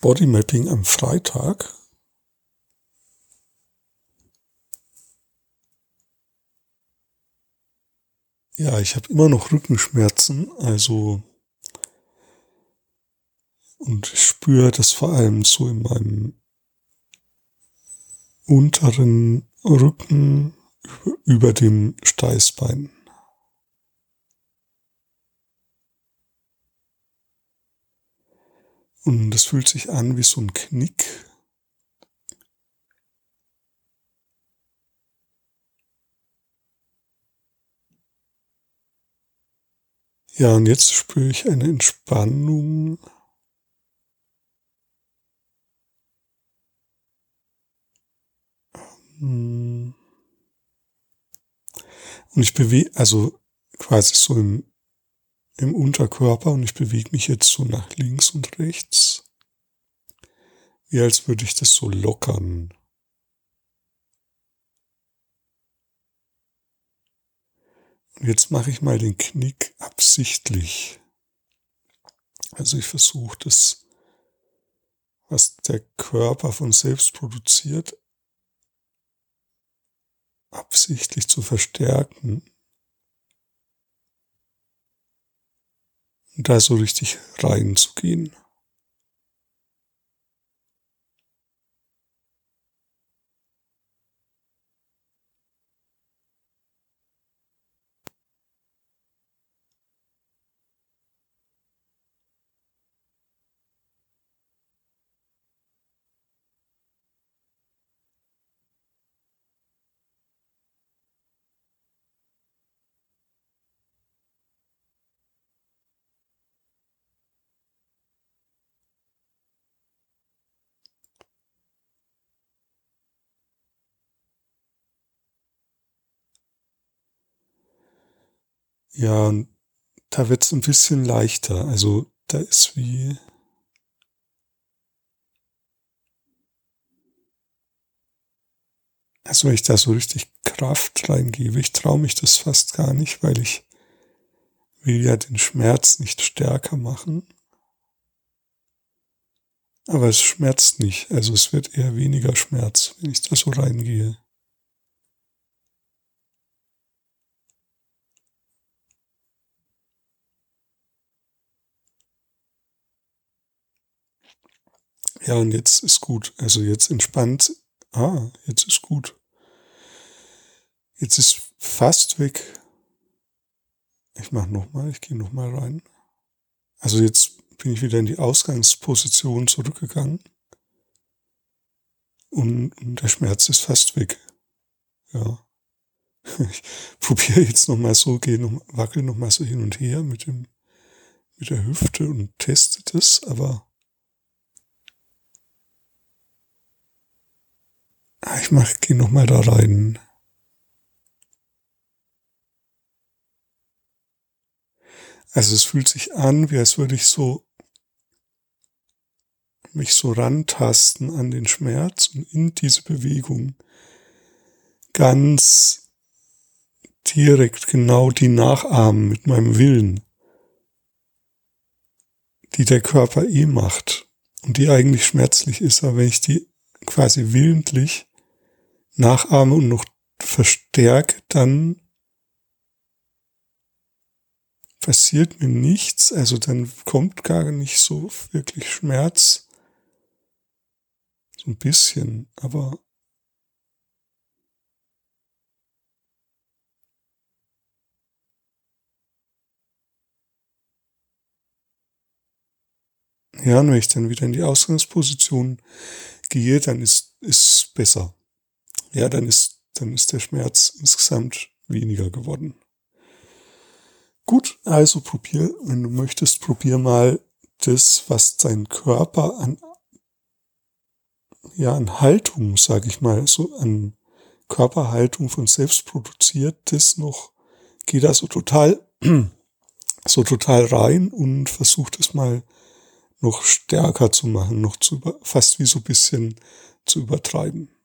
Bodymapping am Freitag. Ja, ich habe immer noch Rückenschmerzen, also und ich spüre das vor allem so in meinem unteren Rücken über dem Steißbein. Und das fühlt sich an wie so ein Knick. Ja, und jetzt spüre ich eine Entspannung. Und ich bewege, also quasi so im im Unterkörper und ich bewege mich jetzt so nach links und rechts, wie als würde ich das so lockern. Und jetzt mache ich mal den Knick absichtlich. Also ich versuche das, was der Körper von selbst produziert, absichtlich zu verstärken. Da so richtig reinzugehen. Ja, da wird's ein bisschen leichter. Also da ist wie Also wenn ich da so richtig Kraft reingebe, ich traue mich das fast gar nicht, weil ich will ja den Schmerz nicht stärker machen. Aber es schmerzt nicht, also es wird eher weniger Schmerz, wenn ich da so reingehe. Ja, und jetzt ist gut. Also jetzt entspannt. Ah, jetzt ist gut. Jetzt ist fast weg. Ich mach nochmal, ich gehe nochmal rein. Also jetzt bin ich wieder in die Ausgangsposition zurückgegangen. Und, und der Schmerz ist fast weg. Ja. Ich probiere jetzt nochmal so, gehe noch, wackel nochmal so hin und her mit dem, mit der Hüfte und teste das, aber Ah, ich mach, geh noch mal da rein. Also es fühlt sich an, wie als würde ich so mich so rantasten an den Schmerz und in diese Bewegung ganz direkt genau die nachahmen mit meinem Willen, die der Körper eh macht und die eigentlich schmerzlich ist, aber wenn ich die quasi willentlich nachahme und noch verstärke, dann passiert mir nichts, also dann kommt gar nicht so wirklich Schmerz. So ein bisschen, aber Ja, und wenn ich dann wieder in die Ausgangsposition gehe, dann ist, ist besser ja, dann ist, dann ist der Schmerz insgesamt weniger geworden. Gut, also probier, wenn du möchtest, probier mal das, was dein Körper an, ja, an Haltung, sag ich mal, so an Körperhaltung von selbst produziert, das noch, geh da so total, so total rein und versuch das mal noch stärker zu machen, noch zu, fast wie so bisschen zu übertreiben.